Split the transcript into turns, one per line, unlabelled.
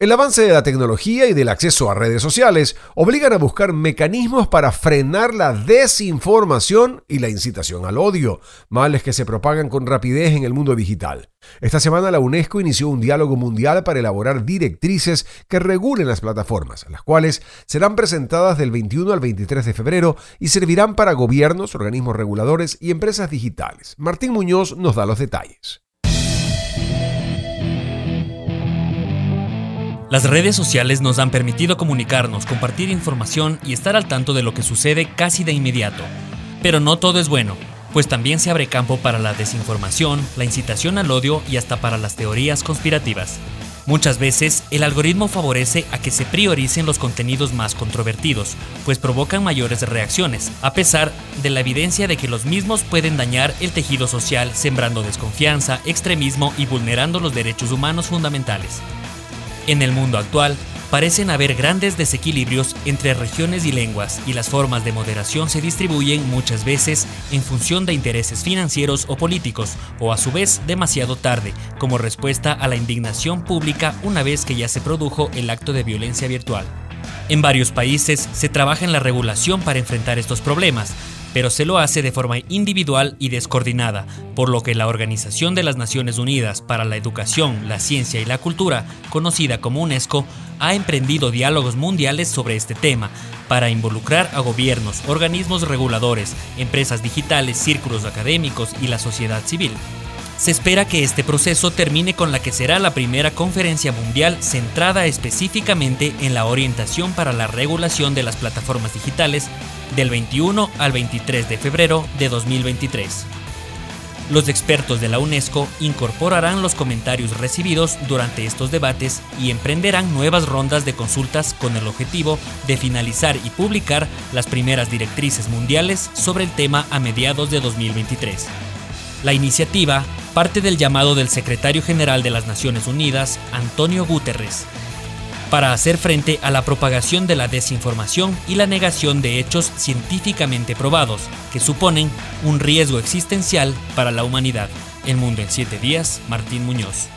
El avance de la tecnología y del acceso a redes sociales obligan a buscar mecanismos para frenar la desinformación y la incitación al odio, males que se propagan con rapidez en el mundo digital. Esta semana la UNESCO inició un diálogo mundial para elaborar directrices que regulen las plataformas, las cuales serán presentadas del 21 al 23 de febrero y servirán para gobiernos, organismos reguladores y empresas digitales. Martín Muñoz nos da los detalles.
Las redes sociales nos han permitido comunicarnos, compartir información y estar al tanto de lo que sucede casi de inmediato. Pero no todo es bueno, pues también se abre campo para la desinformación, la incitación al odio y hasta para las teorías conspirativas. Muchas veces el algoritmo favorece a que se prioricen los contenidos más controvertidos, pues provocan mayores reacciones, a pesar de la evidencia de que los mismos pueden dañar el tejido social sembrando desconfianza, extremismo y vulnerando los derechos humanos fundamentales. En el mundo actual, parecen haber grandes desequilibrios entre regiones y lenguas y las formas de moderación se distribuyen muchas veces en función de intereses financieros o políticos o a su vez demasiado tarde como respuesta a la indignación pública una vez que ya se produjo el acto de violencia virtual. En varios países se trabaja en la regulación para enfrentar estos problemas, pero se lo hace de forma individual y descoordinada, por lo que la Organización de las Naciones Unidas para la Educación, la Ciencia y la Cultura, conocida como UNESCO, ha emprendido diálogos mundiales sobre este tema para involucrar a gobiernos, organismos reguladores, empresas digitales, círculos académicos y la sociedad civil. Se espera que este proceso termine con la que será la primera conferencia mundial centrada específicamente en la orientación para la regulación de las plataformas digitales del 21 al 23 de febrero de 2023. Los expertos de la UNESCO incorporarán los comentarios recibidos durante estos debates y emprenderán nuevas rondas de consultas con el objetivo de finalizar y publicar las primeras directrices mundiales sobre el tema a mediados de 2023. La iniciativa parte del llamado del secretario general de las Naciones Unidas, Antonio Guterres, para hacer frente a la propagación de la desinformación y la negación de hechos científicamente probados, que suponen un riesgo existencial para la humanidad. El Mundo en siete días, Martín Muñoz.